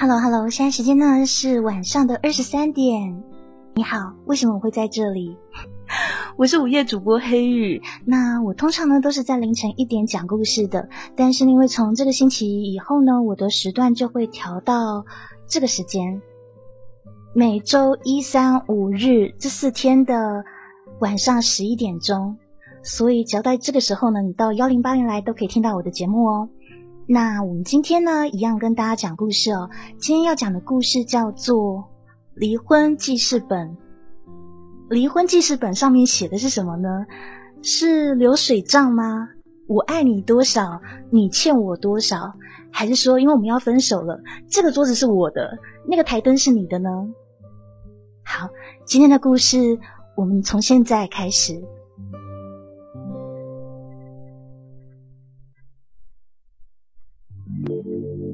Hello，Hello，现在时间呢是晚上的二十三点。你好，为什么我会在这里？我是午夜主播黑雨。那我通常呢都是在凌晨一点讲故事的，但是因为从这个星期以后呢，我的时段就会调到这个时间，每周一、三、五日这四天的晚上十一点钟。所以只要在这个时候呢，你到幺零八零来都可以听到我的节目哦。那我们今天呢，一样跟大家讲故事哦。今天要讲的故事叫做《离婚记事本》。离婚记事本上面写的是什么呢？是流水账吗？我爱你多少？你欠我多少？还是说，因为我们要分手了，这个桌子是我的，那个台灯是你的呢？好，今天的故事我们从现在开始。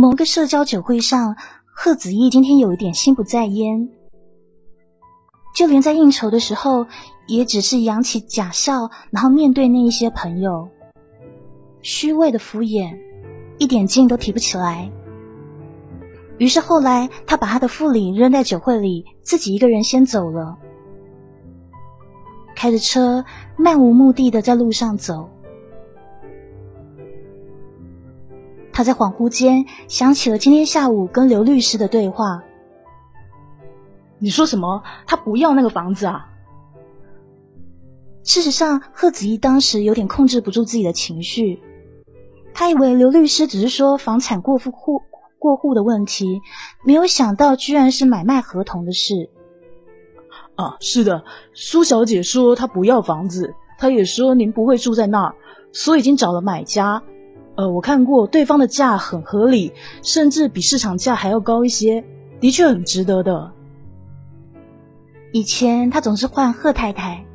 某个社交酒会上，贺子毅今天有一点心不在焉，就连在应酬的时候，也只是扬起假笑，然后面对那一些朋友，虚伪的敷衍，一点劲都提不起来。于是后来，他把他的副理扔在酒会里，自己一个人先走了，开着车漫无目的的在路上走。他在恍惚间想起了今天下午跟刘律师的对话。你说什么？他不要那个房子啊？事实上，贺子怡当时有点控制不住自己的情绪。他以为刘律师只是说房产过户户过户的问题，没有想到居然是买卖合同的事。啊，是的，苏小姐说她不要房子，她也说您不会住在那儿，所以已经找了买家。呃，我看过对方的价很合理，甚至比市场价还要高一些，的确很值得的。以前他总是换贺太太，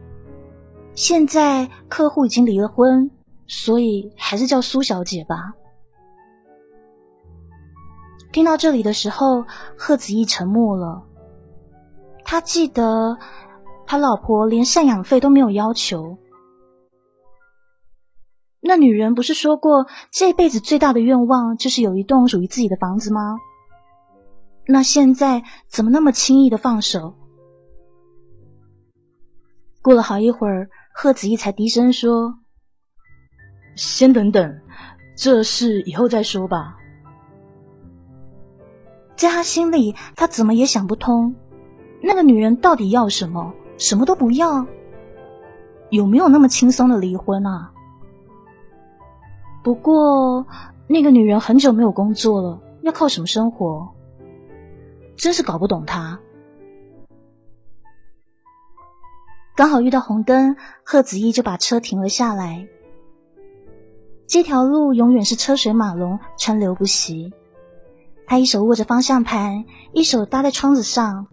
现在客户已经离了婚，所以还是叫苏小姐吧。听到这里的时候，贺子毅沉默了。他记得他老婆连赡养费都没有要求。那女人不是说过，这辈子最大的愿望就是有一栋属于自己的房子吗？那现在怎么那么轻易的放手？过了好一会儿，贺子怡才低声说：“先等等，这事以后再说吧。”在他心里，他怎么也想不通，那个女人到底要什么？什么都不要？有没有那么轻松的离婚啊？不过，那个女人很久没有工作了，要靠什么生活？真是搞不懂她。刚好遇到红灯，贺子怡就把车停了下来。这条路永远是车水马龙，川流不息。他一手握着方向盘，一手搭在窗子上。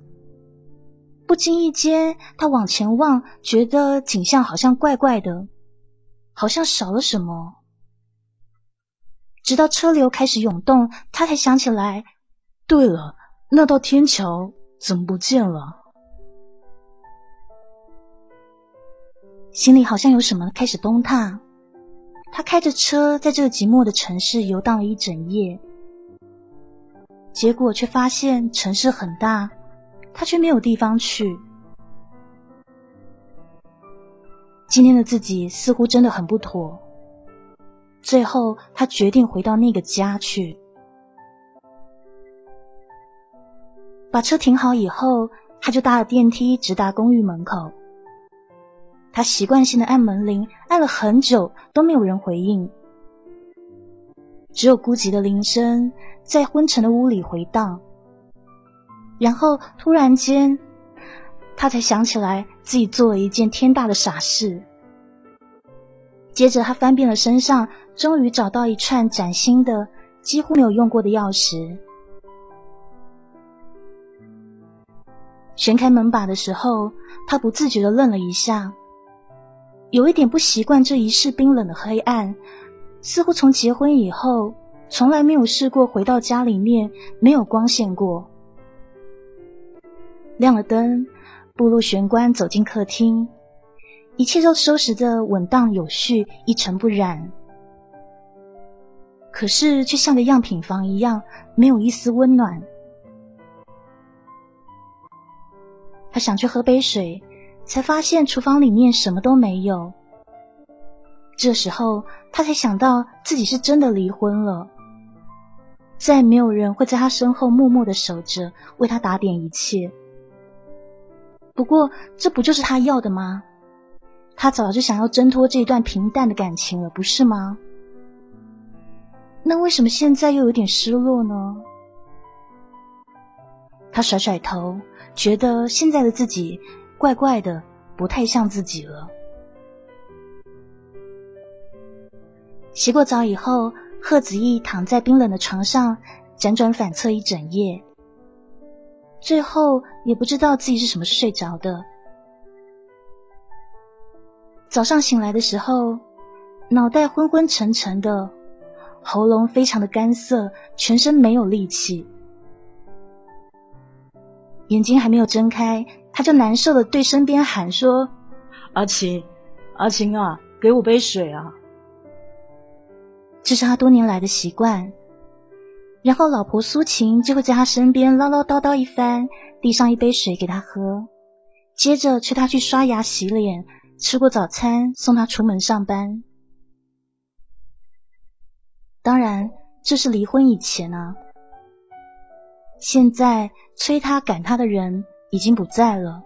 不经意间，他往前望，觉得景象好像怪怪的，好像少了什么。直到车流开始涌动，他才想起来。对了，那道天桥怎么不见了？心里好像有什么开始崩塌。他开着车在这个寂寞的城市游荡了一整夜，结果却发现城市很大，他却没有地方去。今天的自己似乎真的很不妥。最后，他决定回到那个家去。把车停好以后，他就搭了电梯，直达公寓门口。他习惯性的按门铃，按了很久都没有人回应，只有孤寂的铃声在昏沉的屋里回荡。然后突然间，他才想起来自己做了一件天大的傻事。接着他翻遍了身上，终于找到一串崭新的、几乎没有用过的钥匙。旋开门把的时候，他不自觉的愣了一下，有一点不习惯这一室冰冷的黑暗，似乎从结婚以后从来没有试过回到家里面没有光线过。亮了灯，步入玄关，走进客厅，一切都收拾的稳当有序，一尘不染。可是却像个样品房一样，没有一丝温暖。他想去喝杯水，才发现厨房里面什么都没有。这时候，他才想到自己是真的离婚了，再没有人会在他身后默默的守着，为他打点一切。不过，这不就是他要的吗？他早就想要挣脱这段平淡的感情了，不是吗？那为什么现在又有点失落呢？他甩甩头。觉得现在的自己怪怪的，不太像自己了。洗过澡以后，贺子毅躺在冰冷的床上，辗转反侧一整夜，最后也不知道自己是什么睡着的。早上醒来的时候，脑袋昏昏沉沉的，喉咙非常的干涩，全身没有力气。眼睛还没有睁开，他就难受的对身边喊说：“阿晴，阿晴啊，给我杯水啊！”这是他多年来的习惯。然后老婆苏晴就会在他身边唠唠叨叨一番，递上一杯水给他喝，接着催他去刷牙洗脸，吃过早餐送他出门上班。当然，这是离婚以前啊。现在催他赶他的人已经不在了，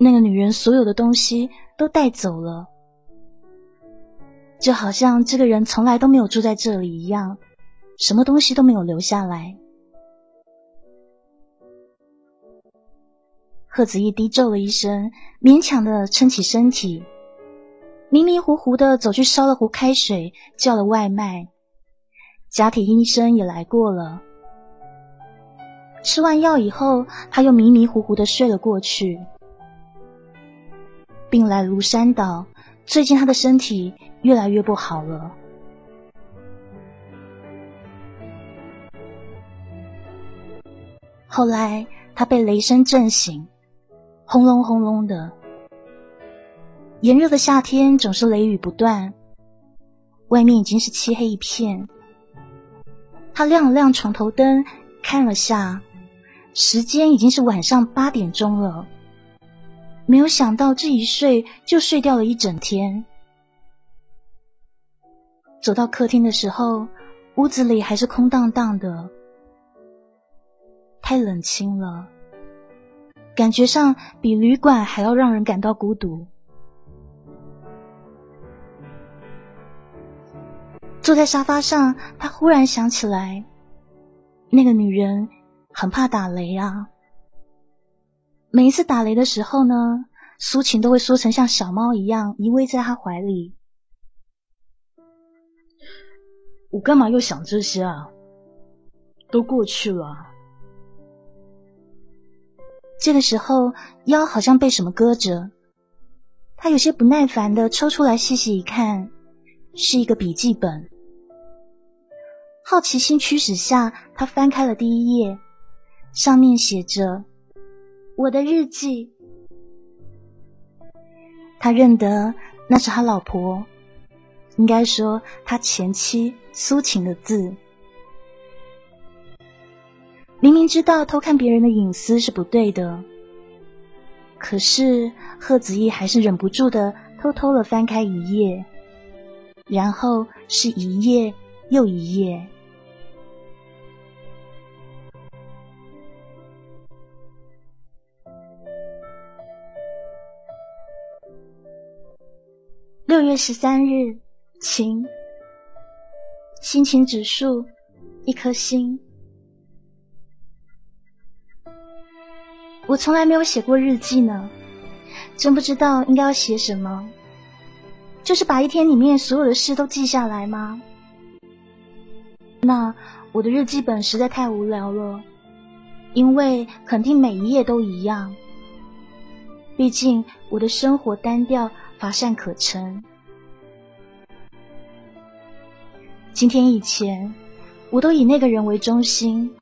那个女人所有的东西都带走了，就好像这个人从来都没有住在这里一样，什么东西都没有留下来。贺子毅低咒了一声，勉强的撑起身体，迷迷糊糊的走去烧了壶开水，叫了外卖。假体医生也来过了。吃完药以后，他又迷迷糊糊的睡了过去。病来如山倒，最近他的身体越来越不好了。后来他被雷声震醒，轰隆轰隆的。炎热的夏天总是雷雨不断，外面已经是漆黑一片。他亮了亮床头灯，看了下。时间已经是晚上八点钟了，没有想到这一睡就睡掉了一整天。走到客厅的时候，屋子里还是空荡荡的，太冷清了，感觉上比旅馆还要让人感到孤独。坐在沙发上，他忽然想起来，那个女人。很怕打雷啊！每一次打雷的时候呢，苏晴都会缩成像小猫一样依偎在他怀里。我干嘛又想这些啊？都过去了。这个时候腰好像被什么搁着，他有些不耐烦的抽出来细细一看，是一个笔记本。好奇心驱使下，他翻开了第一页。上面写着我的日记。他认得那是他老婆，应该说他前妻苏晴的字。明明知道偷看别人的隐私是不对的，可是贺子毅还是忍不住的偷偷的翻开一页，然后是一页又一页。六月十三日，晴，心情指数一颗星。我从来没有写过日记呢，真不知道应该要写什么。就是把一天里面所有的事都记下来吗？那我的日记本实在太无聊了，因为肯定每一页都一样。毕竟我的生活单调，乏善可陈。今天以前，我都以那个人为中心。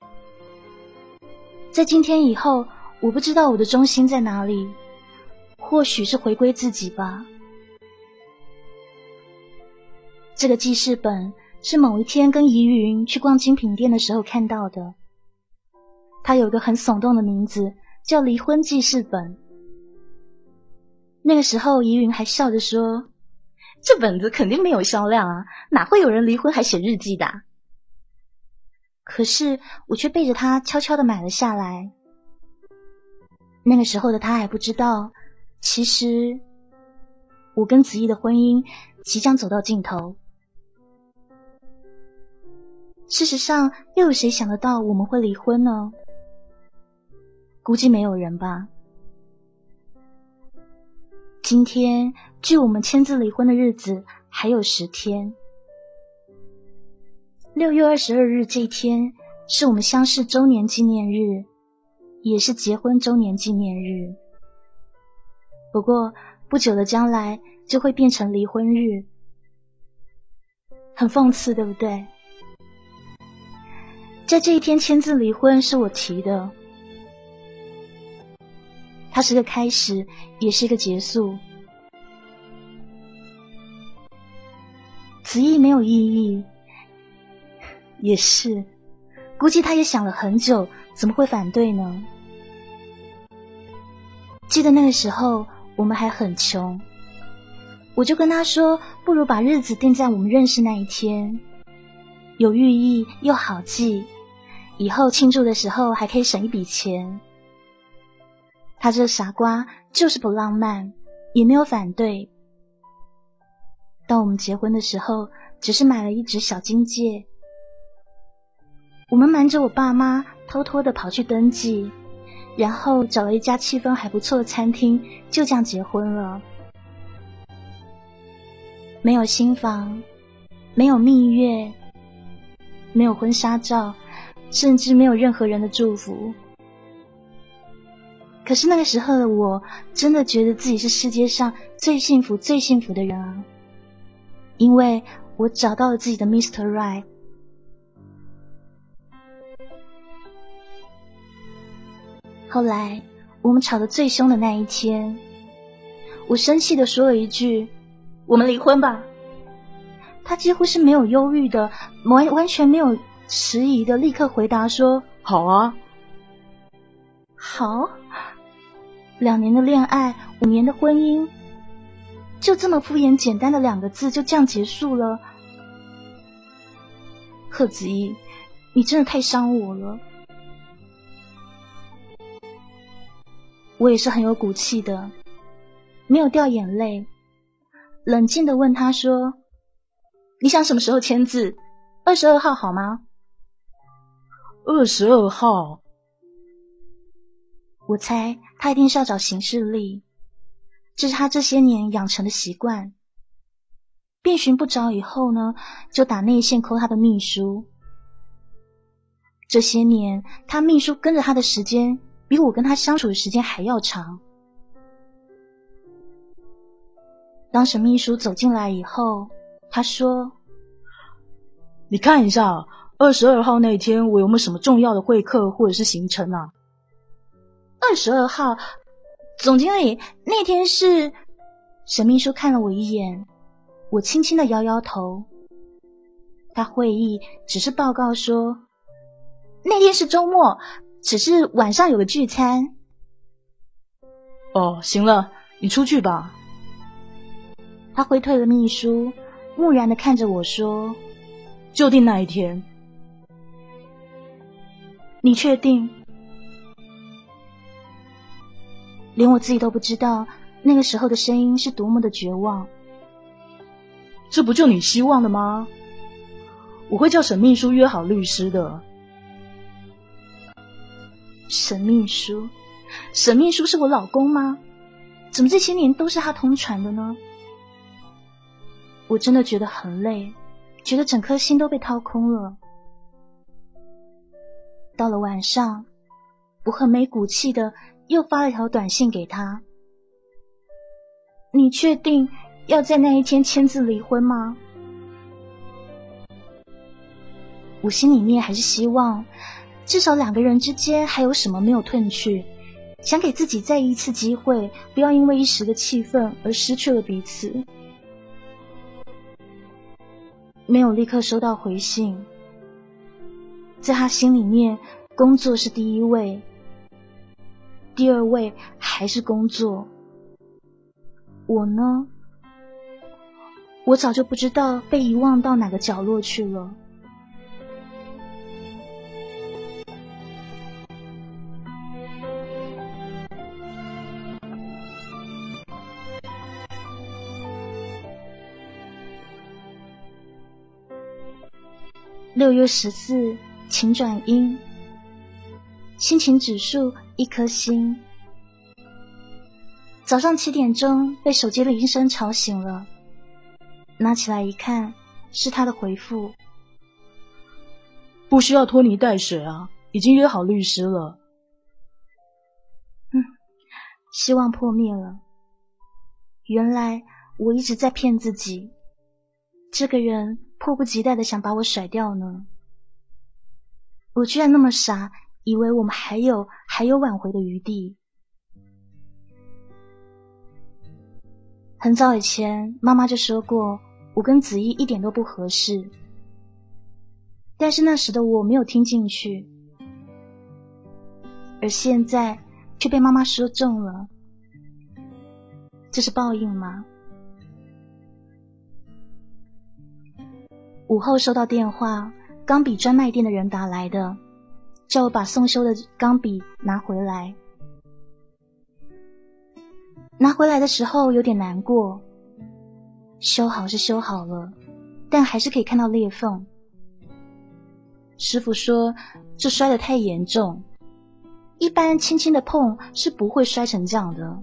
在今天以后，我不知道我的中心在哪里，或许是回归自己吧。这个记事本是某一天跟怡云去逛精品店的时候看到的，它有个很耸动的名字，叫《离婚记事本》。那个时候，怡云还笑着说：“这本子肯定没有销量啊，哪会有人离婚还写日记的？”可是我却背着他悄悄的买了下来。那个时候的他还不知道，其实我跟子毅的婚姻即将走到尽头。事实上，又有谁想得到我们会离婚呢？估计没有人吧。今天距我们签字离婚的日子还有十天。六月二十二日这一天是我们相识周年纪念日，也是结婚周年纪念日。不过不久的将来就会变成离婚日，很讽刺，对不对？在这一天签字离婚是我提的。它是个开始，也是一个结束。此意没有意义，也是。估计他也想了很久，怎么会反对呢？记得那个时候我们还很穷，我就跟他说，不如把日子定在我们认识那一天，有寓意又好记，以后庆祝的时候还可以省一笔钱。他这傻瓜就是不浪漫，也没有反对。到我们结婚的时候，只是买了一只小金戒。我们瞒着我爸妈，偷偷的跑去登记，然后找了一家气氛还不错的餐厅，就这样结婚了。没有新房，没有蜜月，没有婚纱照，甚至没有任何人的祝福。可是那个时候的我，真的觉得自己是世界上最幸福、最幸福的人啊！因为我找到了自己的 Mr. Right。后来我们吵得最凶的那一天，我生气的说了一句：“我们离婚吧。”他几乎是没有忧郁的，完完全没有迟疑的，立刻回答说：“好啊，好。”两年的恋爱，五年的婚姻，就这么敷衍简单的两个字，就这样结束了。贺子怡，你真的太伤我了。我也是很有骨气的，没有掉眼泪，冷静的问他说：“你想什么时候签字？二十二号好吗？”二十二号。我猜他一定是要找行事历，这是他这些年养成的习惯。遍寻不着以后呢，就打内线扣他的秘书。这些年，他秘书跟着他的时间，比我跟他相处的时间还要长。当沈秘书走进来以后，他说：“你看一下，二十二号那天我有没有什么重要的会客或者是行程啊？”二十二号，总经理那天是沈秘书看了我一眼，我轻轻的摇摇头。他会议只是报告说那天是周末，只是晚上有个聚餐。哦，行了，你出去吧。他挥退了秘书，木然的看着我说：“就定那一天。”你确定？连我自己都不知道，那个时候的声音是多么的绝望。这不就你希望的吗？我会叫沈秘书约好律师的。沈秘书，沈秘书是我老公吗？怎么这些年都是他通传的呢？我真的觉得很累，觉得整颗心都被掏空了。到了晚上，我很没骨气的又发了一条短信给他：“你确定要在那一天签字离婚吗？”我心里面还是希望，至少两个人之间还有什么没有褪去，想给自己再一次机会，不要因为一时的气愤而失去了彼此。没有立刻收到回信，在他心里面，工作是第一位，第二位还是工作。我呢，我早就不知道被遗忘到哪个角落去了。六月十四，晴转阴，心情指数一颗星。早上七点钟被手机铃声吵醒了，拿起来一看，是他的回复。不需要拖泥带水啊，已经约好律师了。嗯，希望破灭了。原来我一直在骗自己，这个人。迫不及待的想把我甩掉呢？我居然那么傻，以为我们还有还有挽回的余地。很早以前，妈妈就说过我跟子怡一点都不合适，但是那时的我没有听进去，而现在却被妈妈说中了，这是报应吗？午后收到电话，钢笔专卖店的人打来的，叫我把送修的钢笔拿回来。拿回来的时候有点难过，修好是修好了，但还是可以看到裂缝。师傅说这摔得太严重，一般轻轻的碰是不会摔成这样的，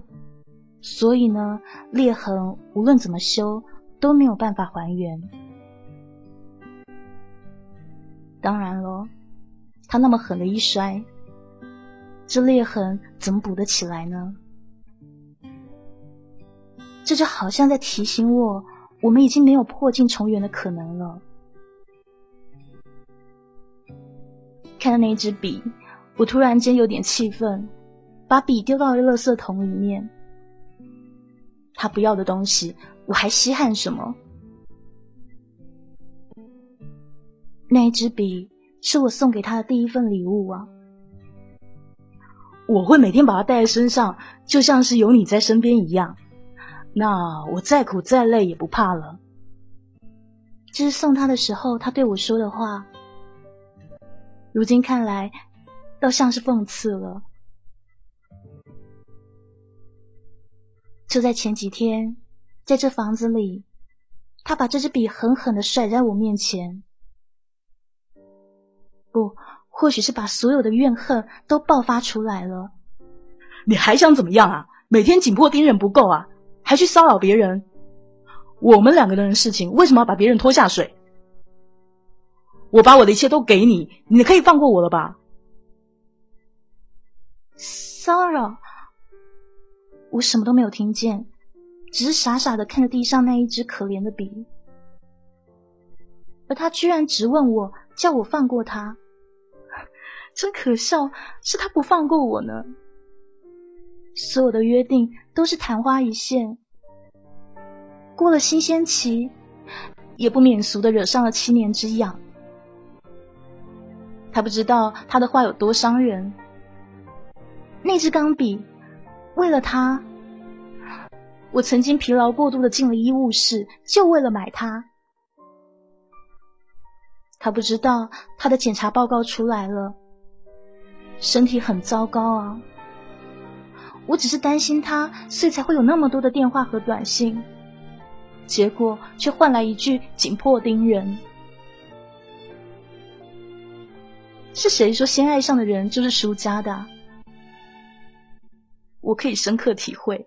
所以呢，裂痕无论怎么修都没有办法还原。当然喽，他那么狠的一摔，这裂痕怎么补得起来呢？这就好像在提醒我，我们已经没有破镜重圆的可能了。看到那支笔，我突然间有点气愤，把笔丢到了垃圾桶里面。他不要的东西，我还稀罕什么？那一支笔是我送给他的第一份礼物啊！我会每天把它带在身上，就像是有你在身边一样。那我再苦再累也不怕了。这是送他的时候他对我说的话，如今看来倒像是讽刺了。就在前几天，在这房子里，他把这支笔狠狠的甩在我面前。不，或许是把所有的怨恨都爆发出来了。你还想怎么样啊？每天紧迫盯人不够啊，还去骚扰别人？我们两个人的事情为什么要把别人拖下水？我把我的一切都给你，你可以放过我了吧？骚扰？我什么都没有听见，只是傻傻的看着地上那一支可怜的笔，而他居然直问我，叫我放过他。真可笑，是他不放过我呢。所有的约定都是昙花一现，过了新鲜期，也不免俗的惹上了七年之痒。他不知道他的话有多伤人。那支钢笔，为了他，我曾经疲劳过度的进了医务室，就为了买它。他不知道他的检查报告出来了。身体很糟糕啊！我只是担心他，所以才会有那么多的电话和短信，结果却换来一句紧迫盯人。是谁说先爱上的人就是输家的？我可以深刻体会。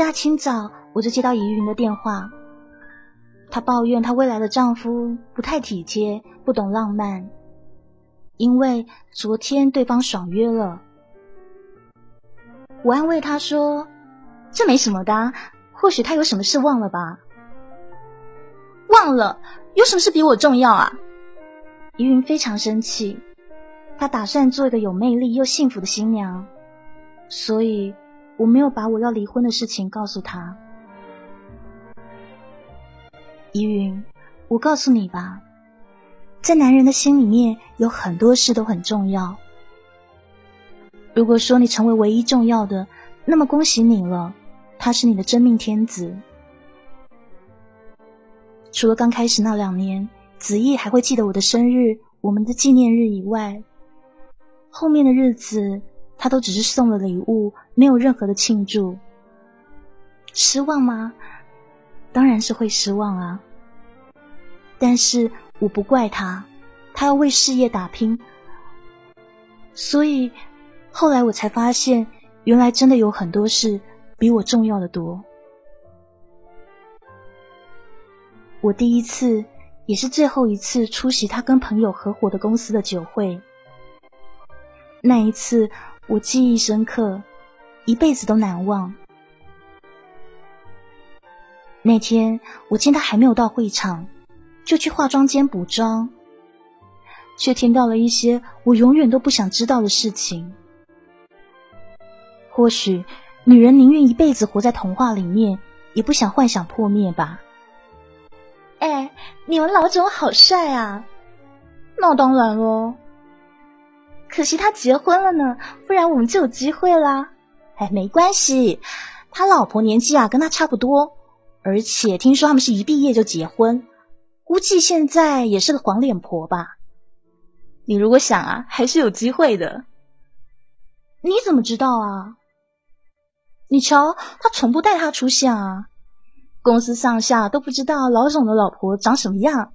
大清早我就接到怡云的电话，她抱怨她未来的丈夫不太体贴，不懂浪漫，因为昨天对方爽约了。我安慰她说：“这没什么的，或许他有什么事忘了吧。”忘了？有什么事比我重要啊？怡云非常生气，她打算做一个有魅力又幸福的新娘，所以我没有把我要离婚的事情告诉他。依云，我告诉你吧，在男人的心里面有很多事都很重要。如果说你成为唯一重要的，那么恭喜你了，他是你的真命天子。除了刚开始那两年，子毅还会记得我的生日、我们的纪念日以外，后面的日子他都只是送了礼物，没有任何的庆祝。失望吗？当然是会失望啊。但是我不怪他，他要为事业打拼，所以后来我才发现，原来真的有很多事比我重要的多。我第一次，也是最后一次出席他跟朋友合伙的公司的酒会。那一次我记忆深刻，一辈子都难忘。那天我见他还没有到会场，就去化妆间补妆，却听到了一些我永远都不想知道的事情。或许女人宁愿一辈子活在童话里面，也不想幻想破灭吧。哎，你们老总好帅啊！那当然喽。可惜他结婚了呢，不然我们就有机会啦。哎，没关系，他老婆年纪啊跟他差不多，而且听说他们是一毕业就结婚，估计现在也是个黄脸婆吧。你如果想啊，还是有机会的。你怎么知道啊？你瞧，他从不带他出现啊。公司上下都不知道老总的老婆长什么样。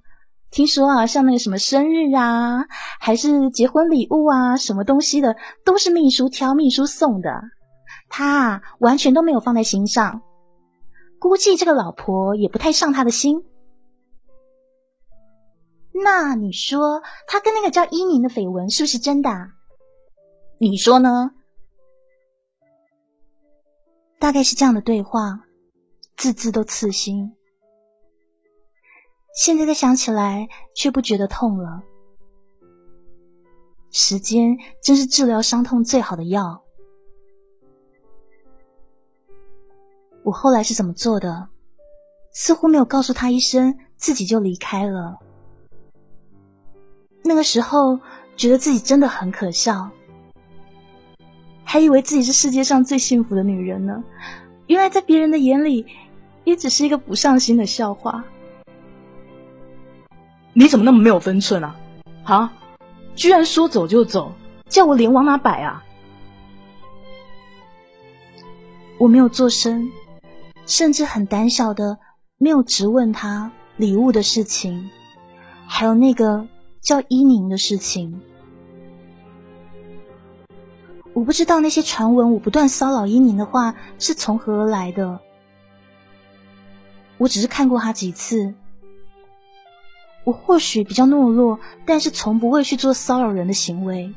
听说啊，像那个什么生日啊，还是结婚礼物啊，什么东西的，都是秘书挑、秘书送的。他啊完全都没有放在心上，估计这个老婆也不太上他的心。那你说他跟那个叫伊宁的绯闻是不是真的？你说呢？大概是这样的对话。字字都刺心，现在再想起来，却不觉得痛了。时间真是治疗伤痛最好的药。我后来是怎么做的？似乎没有告诉他一声，自己就离开了。那个时候，觉得自己真的很可笑，还以为自己是世界上最幸福的女人呢。原来在别人的眼里。也只是一个不上心的笑话。你怎么那么没有分寸啊？啊！居然说走就走，叫我脸往哪摆啊？我没有做声，甚至很胆小的没有直问他礼物的事情，还有那个叫伊宁的事情。我不知道那些传闻我不断骚扰伊宁的话是从何而来的。我只是看过他几次，我或许比较懦弱，但是从不会去做骚扰人的行为，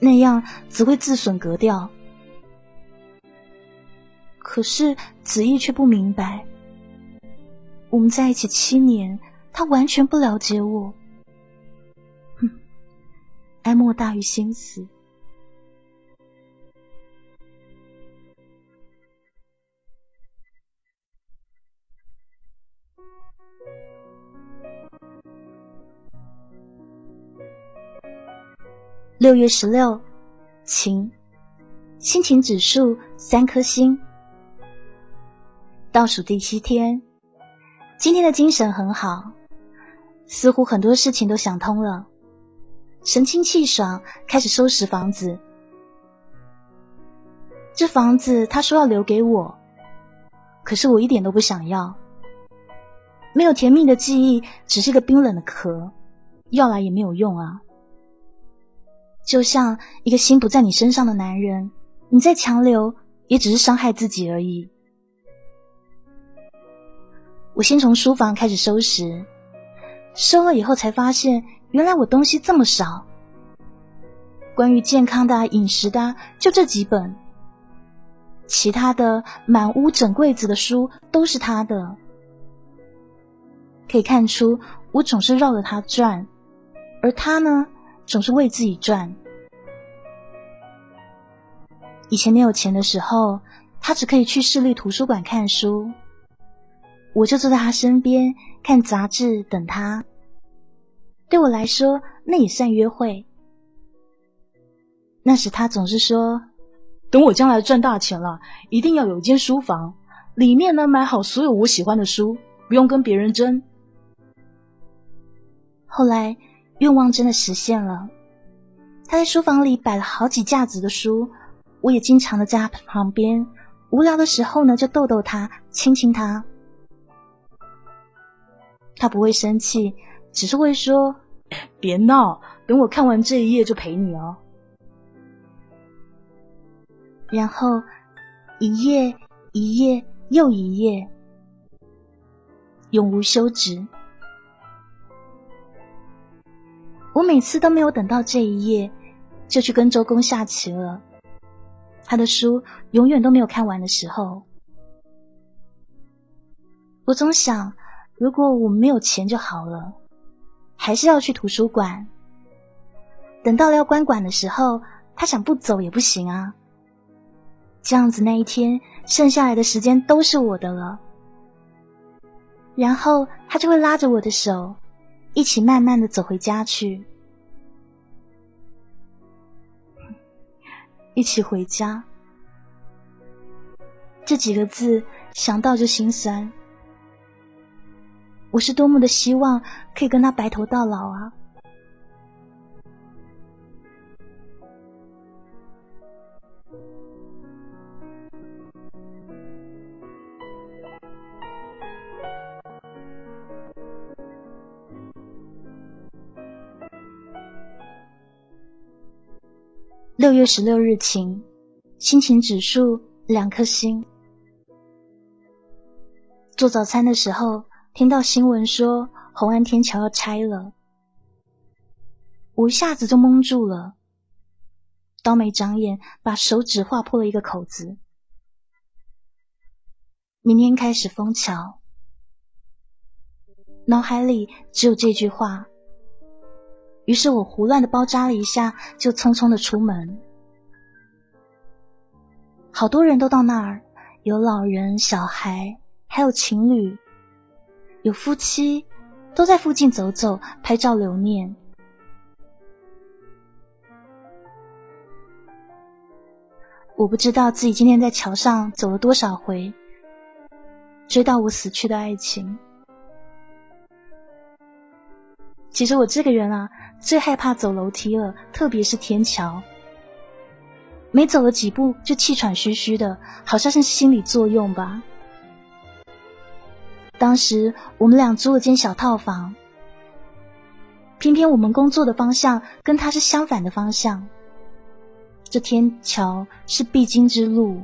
那样只会自损格调。可是子毅却不明白，我们在一起七年，他完全不了解我。哼，哀莫大于心死。六月十六，晴，心情指数三颗星。倒数第七天，今天的精神很好，似乎很多事情都想通了，神清气爽，开始收拾房子。这房子他说要留给我，可是我一点都不想要。没有甜蜜的记忆，只是个冰冷的壳，要来也没有用啊。就像一个心不在你身上的男人，你再强留，也只是伤害自己而已。我先从书房开始收拾，收了以后才发现，原来我东西这么少。关于健康的、饮食的，就这几本，其他的满屋整柜子的书都是他的。可以看出，我总是绕着他转，而他呢，总是为自己赚。以前没有钱的时候，他只可以去市立图书馆看书。我就坐在他身边看杂志等他，对我来说那也算约会。那时他总是说：“等我将来赚大钱了，一定要有一间书房，里面呢买好所有我喜欢的书，不用跟别人争。”后来愿望真的实现了，他在书房里摆了好几架子的书，我也经常的在他旁边，无聊的时候呢就逗逗他，亲亲他。他不会生气，只是会说：“别闹，等我看完这一页就陪你哦。”然后一页一页又一页，永无休止。我每次都没有等到这一页，就去跟周公下棋了。他的书永远都没有看完的时候，我总想。如果我没有钱就好了，还是要去图书馆。等到了要关馆的时候，他想不走也不行啊。这样子那一天剩下来的时间都是我的了。然后他就会拉着我的手，一起慢慢的走回家去，一起回家。这几个字想到就心酸。我是多么的希望可以跟他白头到老啊！六月十六日晴，心情指数两颗星。做早餐的时候。听到新闻说红安天桥要拆了，我一下子就懵住了，刀没长眼，把手指划破了一个口子。明天开始封桥，脑海里只有这句话。于是我胡乱的包扎了一下，就匆匆的出门。好多人都到那儿，有老人、小孩，还有情侣。有夫妻都在附近走走，拍照留念。我不知道自己今天在桥上走了多少回，追到我死去的爱情。其实我这个人啊，最害怕走楼梯了，特别是天桥。没走了几步就气喘吁吁的，好像是心理作用吧。当时我们俩租了间小套房，偏偏我们工作的方向跟他是相反的方向。这天桥是必经之路，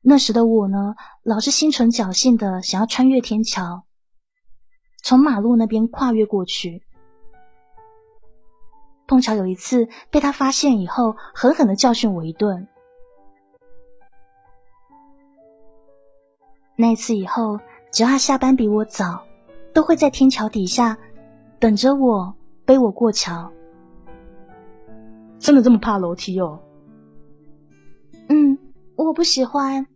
那时的我呢，老是心存侥幸的想要穿越天桥，从马路那边跨越过去。碰巧有一次被他发现以后，狠狠的教训我一顿。那次以后，只要他下班比我早，都会在天桥底下等着我，背我过桥。真的这么怕楼梯哦？嗯，我不喜欢，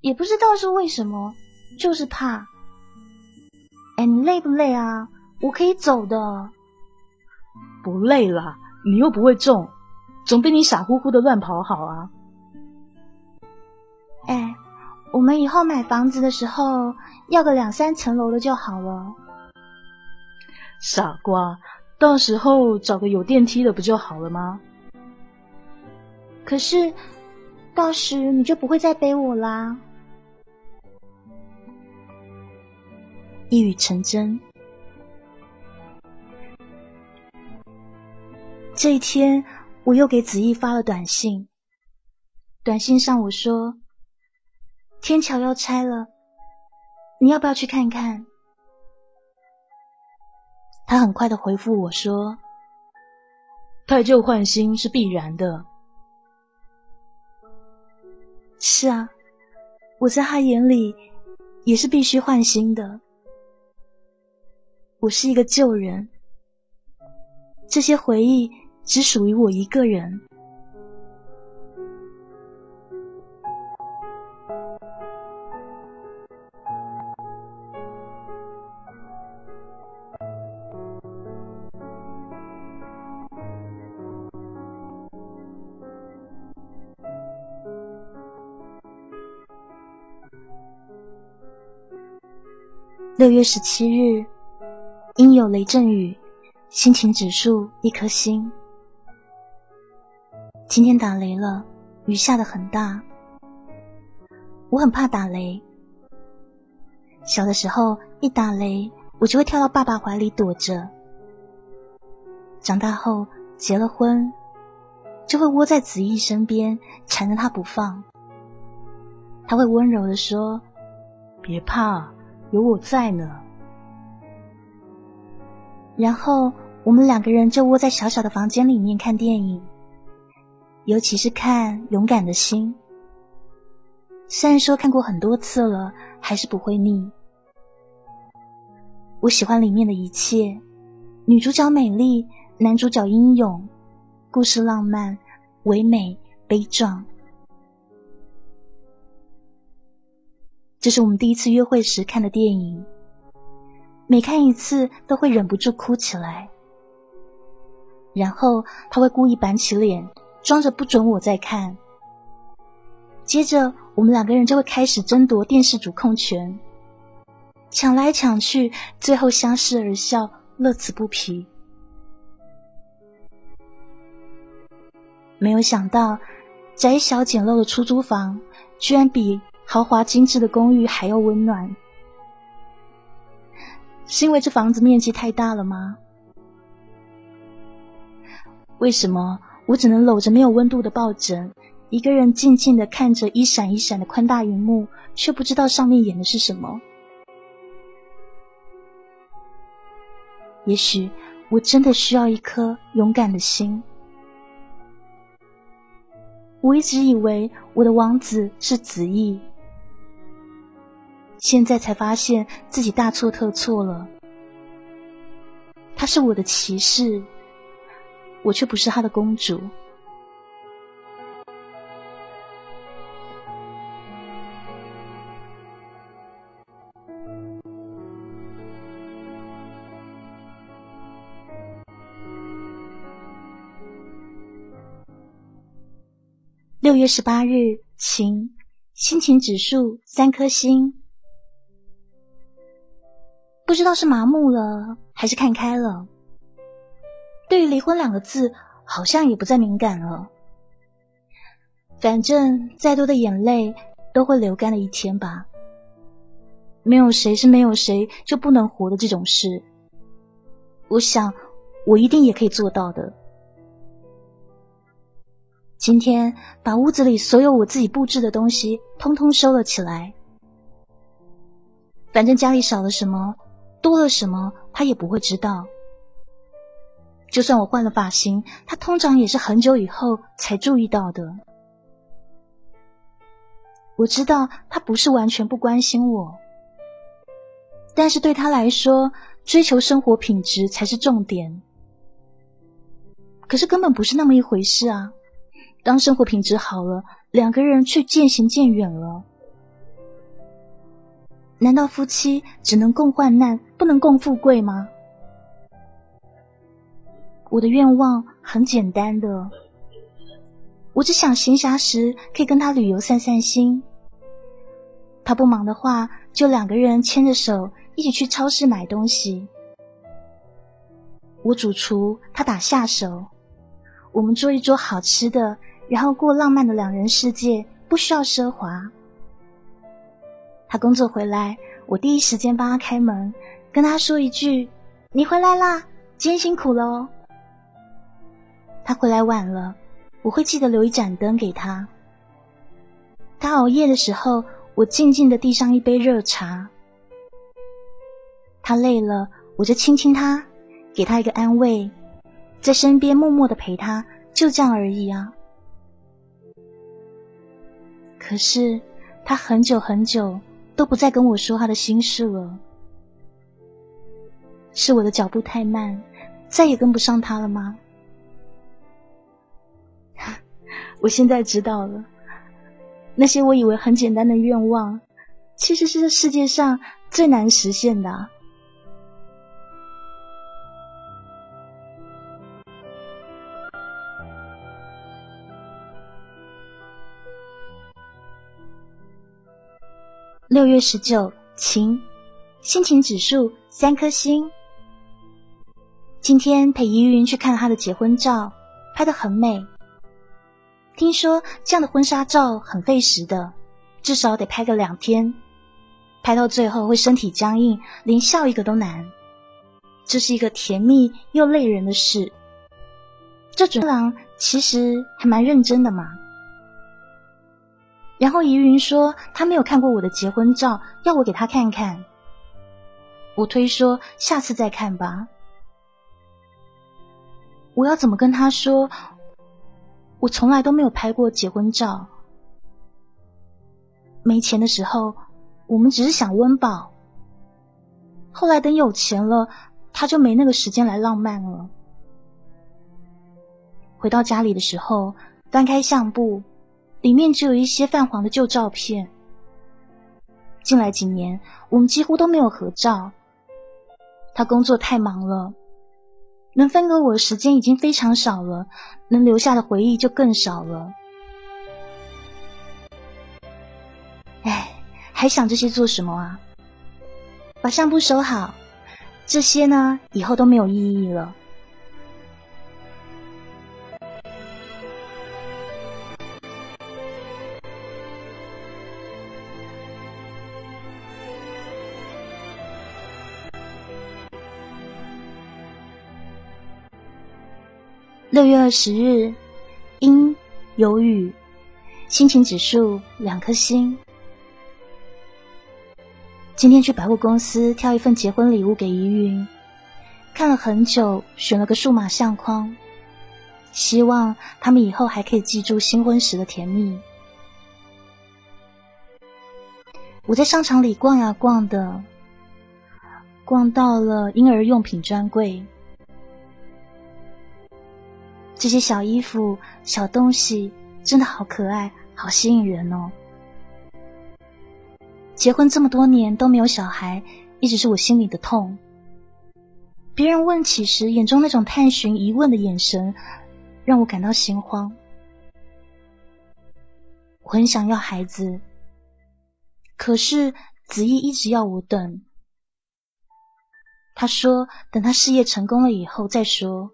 也不知道是为什么，就是怕。哎，你累不累啊？我可以走的。不累啦，你又不会重，总比你傻乎乎的乱跑好啊。哎。我们以后买房子的时候，要个两三层楼的就好了。傻瓜，到时候找个有电梯的不就好了吗？可是，到时你就不会再背我啦。一语成真。这一天，我又给子毅发了短信。短信上我说。天桥要拆了，你要不要去看看？他很快的回复我说：“太旧换新是必然的。”是啊，我在他眼里也是必须换新的。我是一个旧人，这些回忆只属于我一个人。六月十七日，阴有雷阵雨，心情指数一颗星。今天打雷了，雨下的很大，我很怕打雷。小的时候一打雷，我就会跳到爸爸怀里躲着。长大后结了婚，就会窝在子毅身边，缠着他不放。他会温柔的说：“别怕。”有我在呢，然后我们两个人就窝在小小的房间里面看电影，尤其是看《勇敢的心》。虽然说看过很多次了，还是不会腻。我喜欢里面的一切：女主角美丽，男主角英勇，故事浪漫、唯美、悲壮。这是我们第一次约会时看的电影，每看一次都会忍不住哭起来。然后他会故意板起脸，装着不准我再看。接着我们两个人就会开始争夺电视主控权，抢来抢去，最后相视而笑，乐此不疲。没有想到，窄小简陋的出租房居然比……豪华精致的公寓还要温暖，是因为这房子面积太大了吗？为什么我只能搂着没有温度的抱枕，一个人静静的看着一闪一闪的宽大荧幕，却不知道上面演的是什么？也许我真的需要一颗勇敢的心。我一直以为我的王子是子毅。现在才发现自己大错特错了。他是我的骑士，我却不是他的公主。六月十八日，晴，心情指数三颗星。不知道是麻木了，还是看开了。对于离婚两个字，好像也不再敏感了。反正再多的眼泪都会流干的一天吧。没有谁是没有谁就不能活的这种事，我想我一定也可以做到的。今天把屋子里所有我自己布置的东西通通收了起来。反正家里少了什么。多了什么，他也不会知道。就算我换了发型，他通常也是很久以后才注意到的。我知道他不是完全不关心我，但是对他来说，追求生活品质才是重点。可是根本不是那么一回事啊！当生活品质好了，两个人却渐行渐远了。难道夫妻只能共患难，不能共富贵吗？我的愿望很简单的，我只想闲暇时可以跟他旅游散散心。他不忙的话，就两个人牵着手一起去超市买东西。我主厨，他打下手，我们做一桌好吃的，然后过浪漫的两人世界，不需要奢华。他工作回来，我第一时间帮他开门，跟他说一句：“你回来啦，今天辛苦了。”他回来晚了，我会记得留一盏灯给他。他熬夜的时候，我静静的递上一杯热茶，他累了，我就亲亲他，给他一个安慰，在身边默默的陪他，就这样而已啊。可是他很久很久都不再跟我说他的心事了，是我的脚步太慢，再也跟不上他了吗？我现在知道了，那些我以为很简单的愿望，其实是这世界上最难实现的。六月十九，晴，心情指数三颗星。今天陪依云去看她的结婚照，拍的很美。听说这样的婚纱照很费时的，至少得拍个两天，拍到最后会身体僵硬，连笑一个都难。这是一个甜蜜又累人的事。这准郎其实还蛮认真的嘛。然后怡云说他没有看过我的结婚照，要我给他看看。我推说下次再看吧。我要怎么跟他说？我从来都没有拍过结婚照。没钱的时候，我们只是想温饱。后来等有钱了，他就没那个时间来浪漫了。回到家里的时候，翻开相簿。里面只有一些泛黄的旧照片。近来几年，我们几乎都没有合照。他工作太忙了，能分给我的时间已经非常少了，能留下的回忆就更少了。哎，还想这些做什么啊？把相簿收好，这些呢，以后都没有意义了。六月二十日，阴有雨，心情指数两颗星。今天去百货公司挑一份结婚礼物给怡云，看了很久，选了个数码相框，希望他们以后还可以记住新婚时的甜蜜。我在商场里逛呀逛的，逛到了婴儿用品专柜。这些小衣服、小东西真的好可爱，好吸引人哦！结婚这么多年都没有小孩，一直是我心里的痛。别人问起时，眼中那种探寻、疑问的眼神，让我感到心慌。我很想要孩子，可是子毅一直要我等。他说，等他事业成功了以后再说。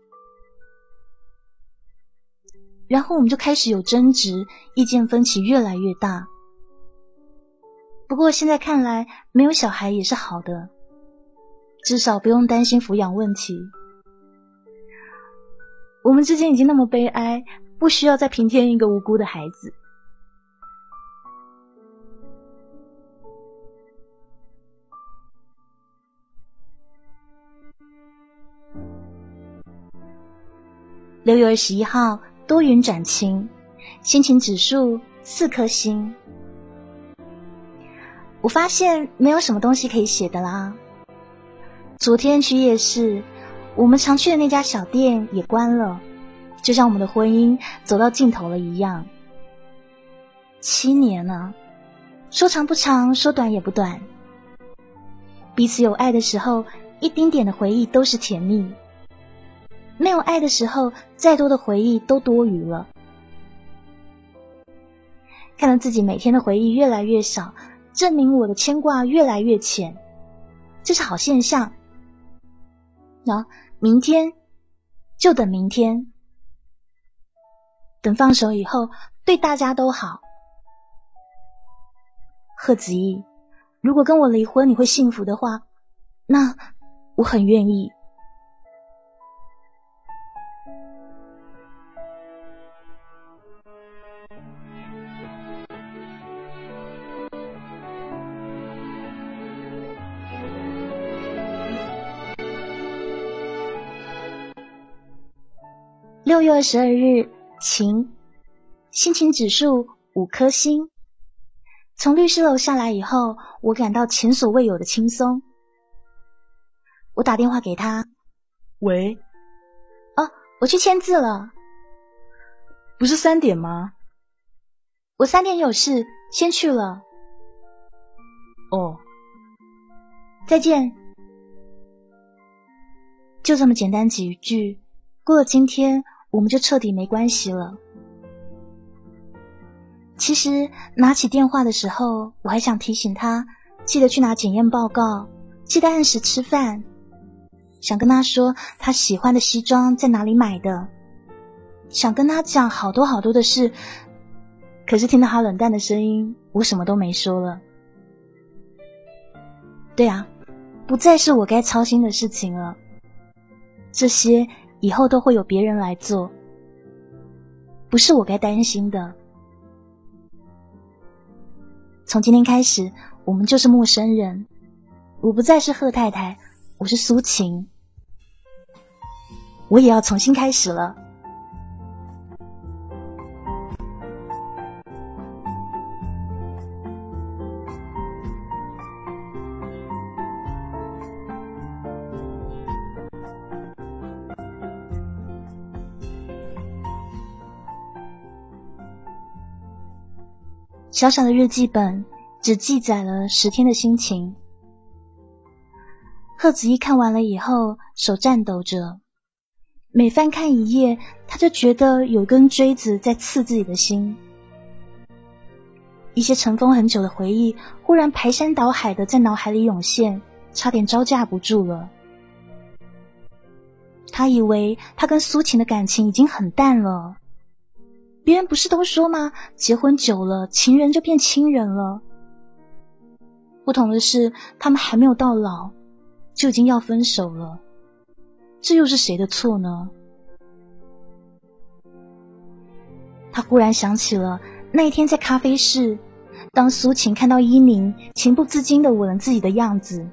然后我们就开始有争执，意见分歧越来越大。不过现在看来，没有小孩也是好的，至少不用担心抚养问题。我们之间已经那么悲哀，不需要再平添一个无辜的孩子。六月二十一号。多云转晴，心情指数四颗星。我发现没有什么东西可以写的啦。昨天去夜市，我们常去的那家小店也关了，就像我们的婚姻走到尽头了一样。七年了，说长不长，说短也不短。彼此有爱的时候，一丁点的回忆都是甜蜜。没有爱的时候，再多的回忆都多余了。看到自己每天的回忆越来越少，证明我的牵挂越来越浅，这是好现象。那明天就等明天，等放手以后，对大家都好。贺子怡，如果跟我离婚你会幸福的话，那我很愿意。六月二十二日晴，心情指数五颗星。从律师楼下来以后，我感到前所未有的轻松。我打电话给他，喂，哦，我去签字了。不是三点吗？我三点有事，先去了。哦，再见。就这么简单几句，过了今天，我们就彻底没关系了。其实拿起电话的时候，我还想提醒他，记得去拿检验报告，记得按时吃饭。想跟他说他喜欢的西装在哪里买的，想跟他讲好多好多的事。可是听到他冷淡的声音，我什么都没说了。对啊，不再是我该操心的事情了。这些以后都会有别人来做，不是我该担心的。从今天开始，我们就是陌生人。我不再是贺太太，我是苏晴，我也要重新开始了。小小的日记本只记载了十天的心情。贺子怡看完了以后，手颤抖着，每翻看一页，他就觉得有根锥子在刺自己的心。一些尘封很久的回忆，忽然排山倒海的在脑海里涌现，差点招架不住了。他以为他跟苏晴的感情已经很淡了。别人不是都说吗？结婚久了，情人就变亲人了。不同的是，他们还没有到老，就已经要分手了。这又是谁的错呢？他忽然想起了那一天在咖啡室，当苏晴看到伊宁情不自禁的吻了自己的样子，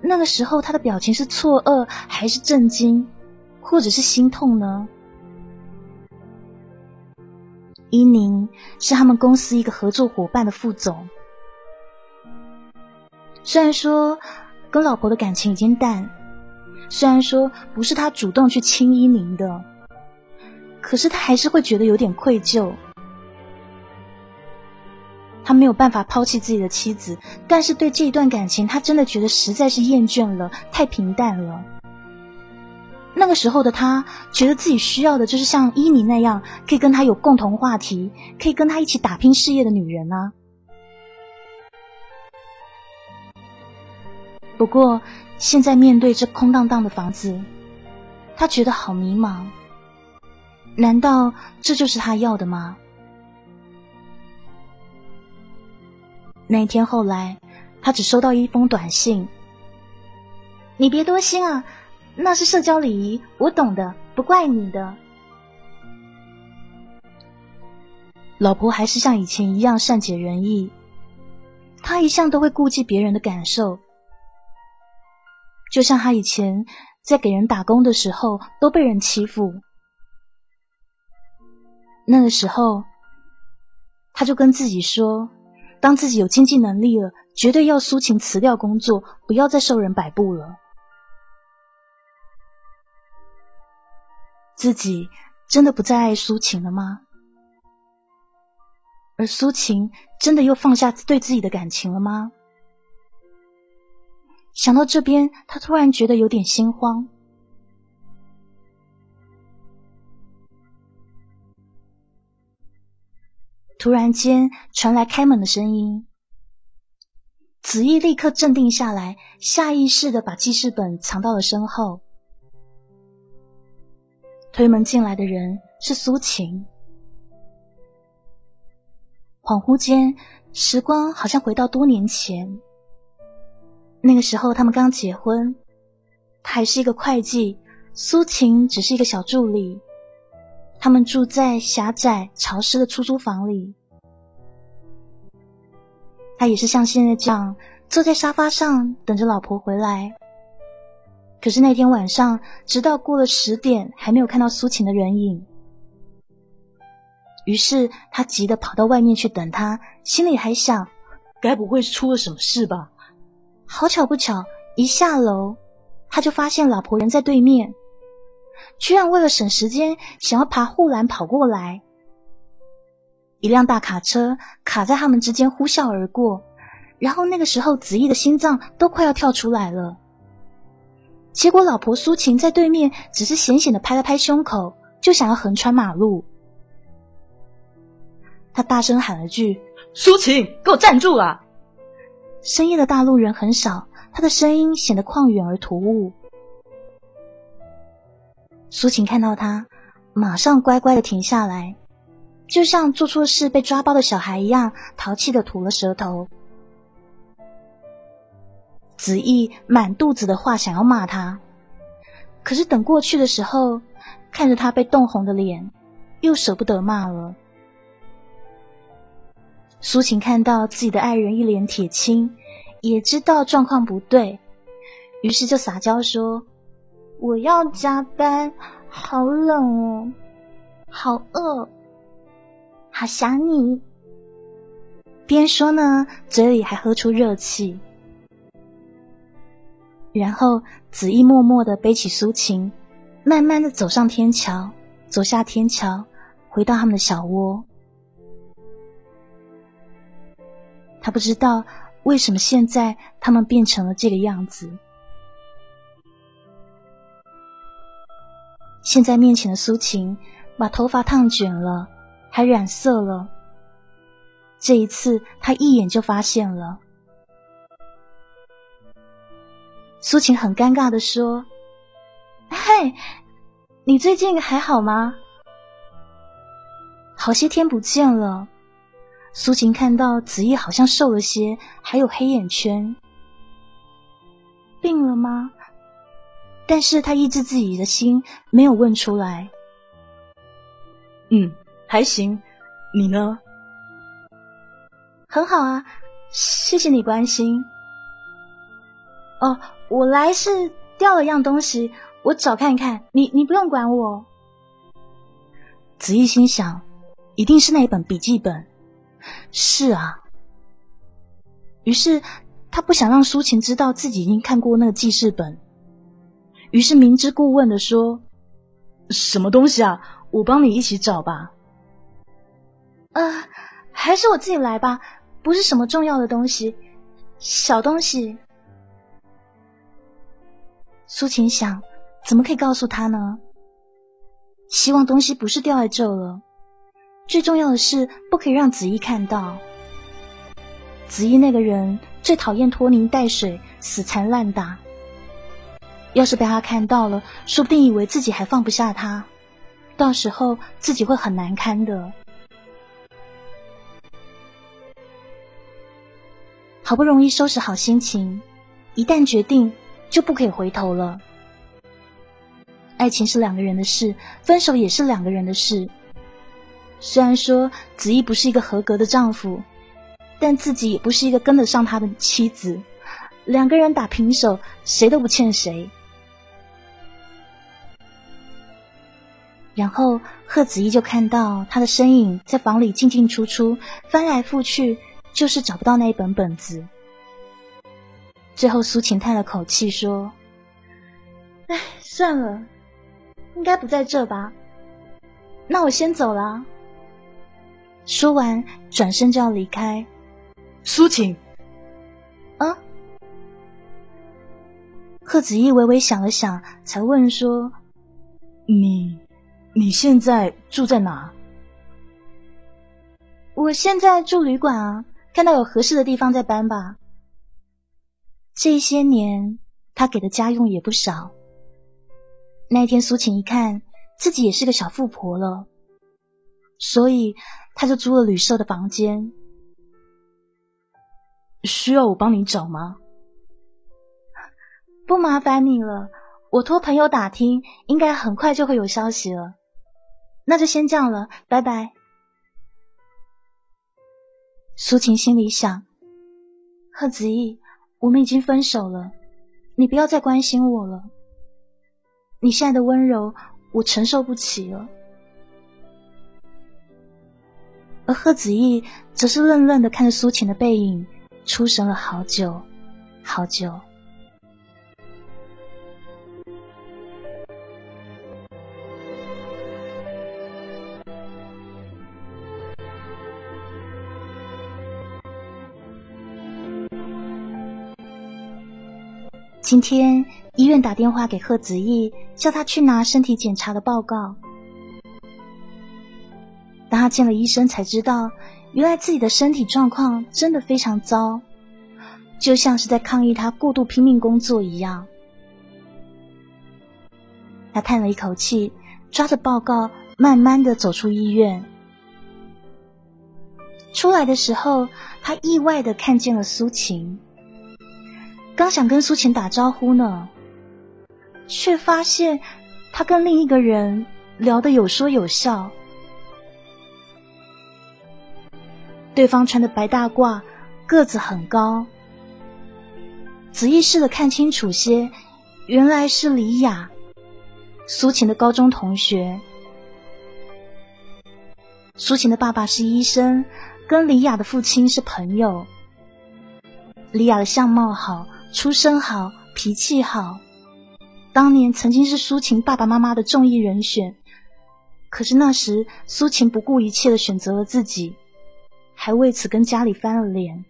那个时候他的表情是错愕，还是震惊，或者是心痛呢？伊宁是他们公司一个合作伙伴的副总，虽然说跟老婆的感情已经淡，虽然说不是他主动去亲伊宁的，可是他还是会觉得有点愧疚。他没有办法抛弃自己的妻子，但是对这一段感情，他真的觉得实在是厌倦了，太平淡了。那个时候的他，觉得自己需要的就是像伊妮那样，可以跟他有共同话题，可以跟他一起打拼事业的女人啊。不过现在面对这空荡荡的房子，他觉得好迷茫。难道这就是他要的吗？那一天后来，他只收到一封短信：“你别多心啊。”那是社交礼仪，我懂的，不怪你的。老婆还是像以前一样善解人意，她一向都会顾及别人的感受，就像她以前在给人打工的时候都被人欺负，那个时候，他就跟自己说，当自己有经济能力了，绝对要苏晴辞掉工作，不要再受人摆布了。自己真的不再爱苏晴了吗？而苏晴真的又放下对自己的感情了吗？想到这边，他突然觉得有点心慌。突然间传来开门的声音，子毅立刻镇定下来，下意识的把记事本藏到了身后。推门进来的人是苏晴。恍惚间，时光好像回到多年前。那个时候，他们刚结婚，他还是一个会计，苏晴只是一个小助理。他们住在狭窄潮湿的出租房里。他也是像现在这样，坐在沙发上等着老婆回来。可是那天晚上，直到过了十点，还没有看到苏晴的人影。于是他急得跑到外面去等他，心里还想：该不会是出了什么事吧？好巧不巧，一下楼，他就发现老婆人在对面，居然为了省时间，想要爬护栏跑过来。一辆大卡车卡在他们之间，呼啸而过。然后那个时候，子毅的心脏都快要跳出来了。结果老婆苏晴在对面，只是险险的拍了拍胸口，就想要横穿马路。他大声喊了句：“苏晴，给我站住啊！”深夜的大陆人很少，他的声音显得旷远而突兀。苏晴看到他，马上乖乖的停下来，就像做错事被抓包的小孩一样，淘气的吐了舌头。子毅满肚子的话想要骂他，可是等过去的时候，看着他被冻红的脸，又舍不得骂了。苏晴看到自己的爱人一脸铁青，也知道状况不对，于是就撒娇说：“我要加班，好冷哦，好饿，好想你。”边说呢，嘴里还喝出热气。然后子毅默默的背起苏晴，慢慢的走上天桥，走下天桥，回到他们的小窝。他不知道为什么现在他们变成了这个样子。现在面前的苏晴把头发烫卷了，还染色了。这一次他一眼就发现了。苏晴很尴尬的说：“嗨，你最近还好吗？好些天不见了。”苏晴看到子毅好像瘦了些，还有黑眼圈，病了吗？但是他抑制自己的心，没有问出来。嗯，还行。你呢？很好啊，谢谢你关心。哦。我来是掉了样东西，我找看看。你你不用管我。子怡心想，一定是那一本笔记本。是啊。于是他不想让苏晴知道自己已经看过那个记事本，于是明知故问的说：“什么东西啊？我帮你一起找吧。”呃，还是我自己来吧，不是什么重要的东西，小东西。苏晴想，怎么可以告诉他呢？希望东西不是掉在这了。最重要的是，不可以让子怡看到。子怡那个人最讨厌拖泥带水、死缠烂打。要是被他看到了，说不定以为自己还放不下他，到时候自己会很难堪的。好不容易收拾好心情，一旦决定。就不可以回头了。爱情是两个人的事，分手也是两个人的事。虽然说子怡不是一个合格的丈夫，但自己也不是一个跟得上他的妻子。两个人打平手，谁都不欠谁。然后贺子怡就看到他的身影在房里进进出出，翻来覆去，就是找不到那一本本子。最后，苏晴叹了口气说：“哎，算了，应该不在这吧？那我先走了。”说完，转身就要离开。苏晴，啊？贺子毅微微想了想，才问说：“你，你现在住在哪？”我现在住旅馆啊，看到有合适的地方再搬吧。这些年，他给的家用也不少。那天苏晴一看自己也是个小富婆了，所以他就租了旅社的房间。需要我帮你找吗？不麻烦你了，我托朋友打听，应该很快就会有消息了。那就先这样了，拜拜。苏晴心里想：贺子毅。我们已经分手了，你不要再关心我了。你现在的温柔，我承受不起了。而贺子毅则是愣愣的看着苏晴的背影，出神了好久，好久。今天医院打电话给贺子毅，叫他去拿身体检查的报告。当他见了医生，才知道原来自己的身体状况真的非常糟，就像是在抗议他过度拼命工作一样。他叹了一口气，抓着报告，慢慢的走出医院。出来的时候，他意外的看见了苏晴。刚想跟苏晴打招呼呢，却发现他跟另一个人聊得有说有笑。对方穿的白大褂，个子很高。仔细试着看清楚些，原来是李雅，苏晴的高中同学。苏晴的爸爸是医生，跟李雅的父亲是朋友。李雅的相貌好。出身好，脾气好，当年曾经是苏晴爸爸妈妈的中意人选。可是那时苏晴不顾一切的选择了自己，还为此跟家里翻了脸。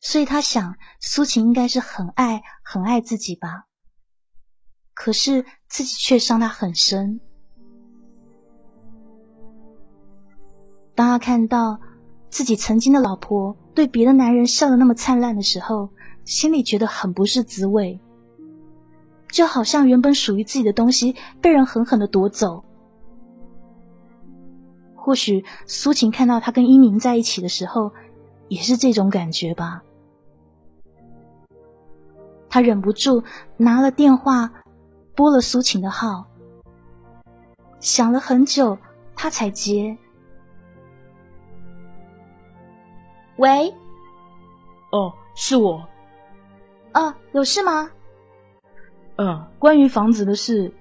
所以他想，苏晴应该是很爱很爱自己吧。可是自己却伤他很深。当他看到。自己曾经的老婆对别的男人笑得那么灿烂的时候，心里觉得很不是滋味，就好像原本属于自己的东西被人狠狠的夺走。或许苏晴看到他跟一明在一起的时候，也是这种感觉吧。他忍不住拿了电话拨了苏晴的号，想了很久，他才接。喂，哦，是我。哦，有事吗？嗯，关于房子的事。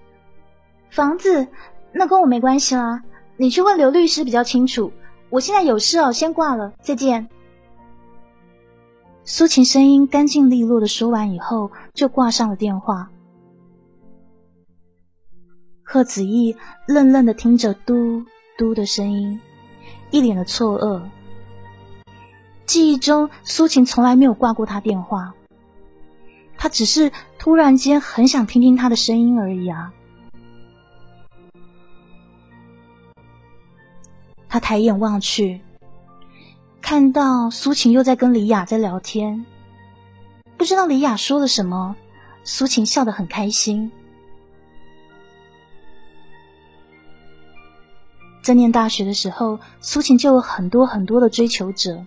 房子？那跟我没关系啦，你去问刘律师比较清楚。我现在有事哦，先挂了，再见。苏晴声音干净利落的说完以后，就挂上了电话。贺子毅愣愣的听着嘟嘟的声音，一脸的错愕。记忆中，苏晴从来没有挂过他电话。他只是突然间很想听听他的声音而已啊。他抬眼望去，看到苏晴又在跟李雅在聊天。不知道李雅说了什么，苏晴笑得很开心。在念大学的时候，苏晴就有很多很多的追求者。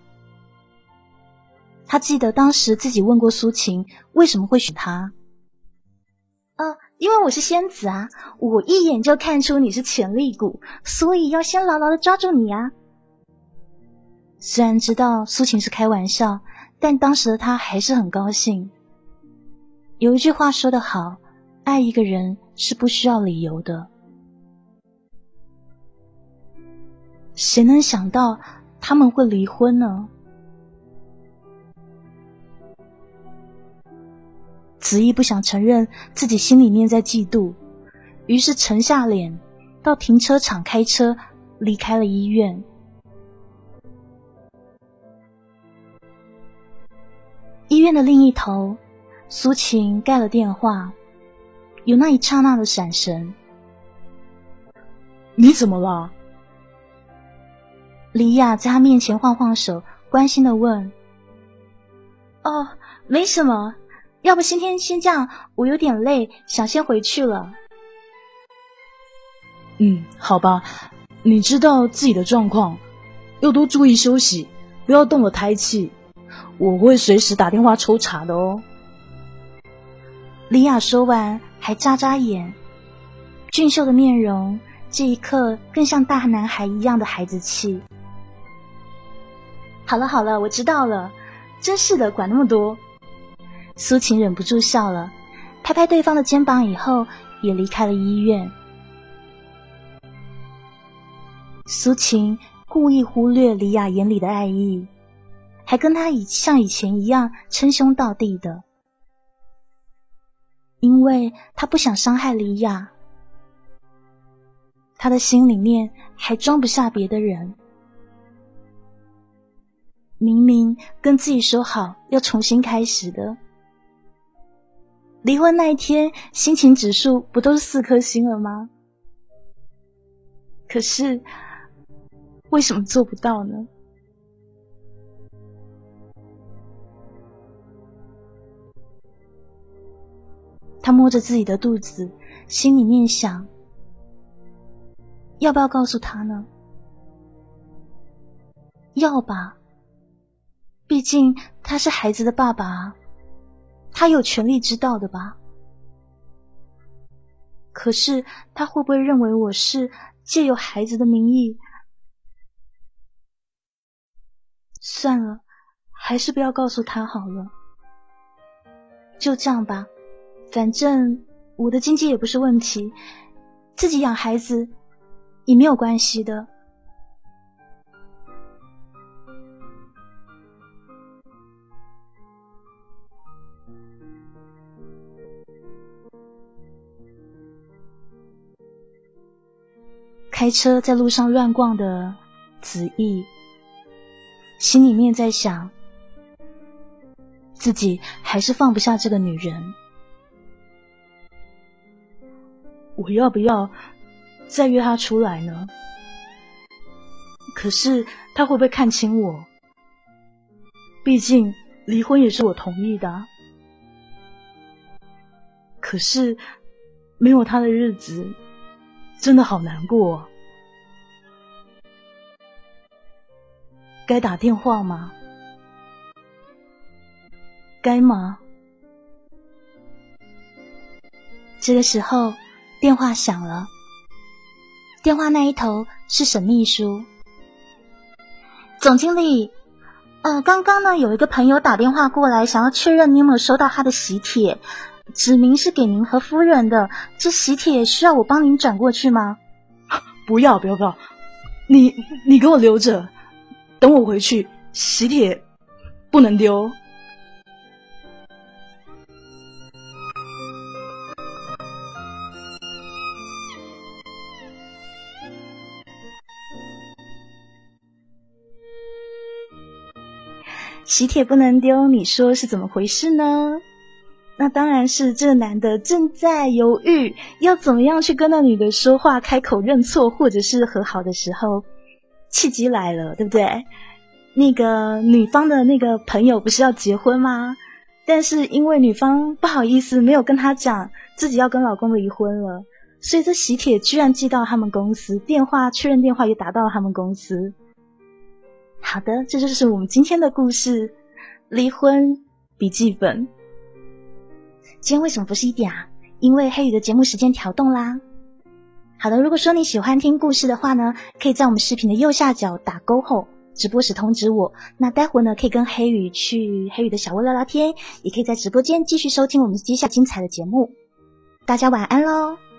他记得当时自己问过苏晴为什么会选他，啊，因为我是仙子啊，我一眼就看出你是潜力股，所以要先牢牢的抓住你啊。虽然知道苏晴是开玩笑，但当时的他还是很高兴。有一句话说得好，爱一个人是不需要理由的。谁能想到他们会离婚呢？子怡不想承认自己心里面在嫉妒，于是沉下脸，到停车场开车离开了医院。医院的另一头，苏晴盖了电话，有那一刹那的闪神。你怎么了？李亚在他面前晃晃手，关心的问：“哦，没什么。”要不今天先这样，我有点累，想先回去了。嗯，好吧，你知道自己的状况，要多注意休息，不要动了胎气。我会随时打电话抽查的哦。李雅说完，还眨眨眼，俊秀的面容这一刻更像大男孩一样的孩子气。好了好了，我知道了，真是的，管那么多。苏晴忍不住笑了，拍拍对方的肩膀以后，也离开了医院。苏晴故意忽略李雅眼里的爱意，还跟他以像以前一样称兄道弟的，因为他不想伤害李雅，他的心里面还装不下别的人。明明跟自己说好要重新开始的，离婚那一天心情指数不都是四颗星了吗？可是为什么做不到呢？他摸着自己的肚子，心里面想：要不要告诉他呢？要吧。毕竟他是孩子的爸爸啊，他有权利知道的吧？可是他会不会认为我是借由孩子的名义？算了，还是不要告诉他好了。就这样吧，反正我的经济也不是问题，自己养孩子也没有关系的。开车在路上乱逛的子毅，心里面在想，自己还是放不下这个女人。我要不要再约她出来呢？可是她会不会看清我？毕竟离婚也是我同意的。可是没有她的日子，真的好难过。该打电话吗？该吗？这个时候电话响了，电话那一头是沈秘书。总经理，呃，刚刚呢有一个朋友打电话过来，想要确认你有没有收到他的喜帖，指明是给您和夫人的。这喜帖需要我帮您转过去吗？不要，不要，不要，你你给我留着。等我回去，喜帖不能丢。喜帖不能丢，你说是怎么回事呢？那当然是这男的正在犹豫，要怎么样去跟那女的说话、开口认错，或者是和好的时候。契机来了，对不对？那个女方的那个朋友不是要结婚吗？但是因为女方不好意思，没有跟他讲自己要跟老公离婚了，所以这喜帖居然寄到他们公司，电话确认电话也打到了他们公司。好的，这就是我们今天的故事——离婚笔记本。今天为什么不是一点啊？因为黑雨的节目时间调动啦。好的，如果说你喜欢听故事的话呢，可以在我们视频的右下角打勾后，直播时通知我。那待会呢，可以跟黑雨去黑雨的小窝聊聊天，也可以在直播间继续收听我们接下精彩的节目。大家晚安喽。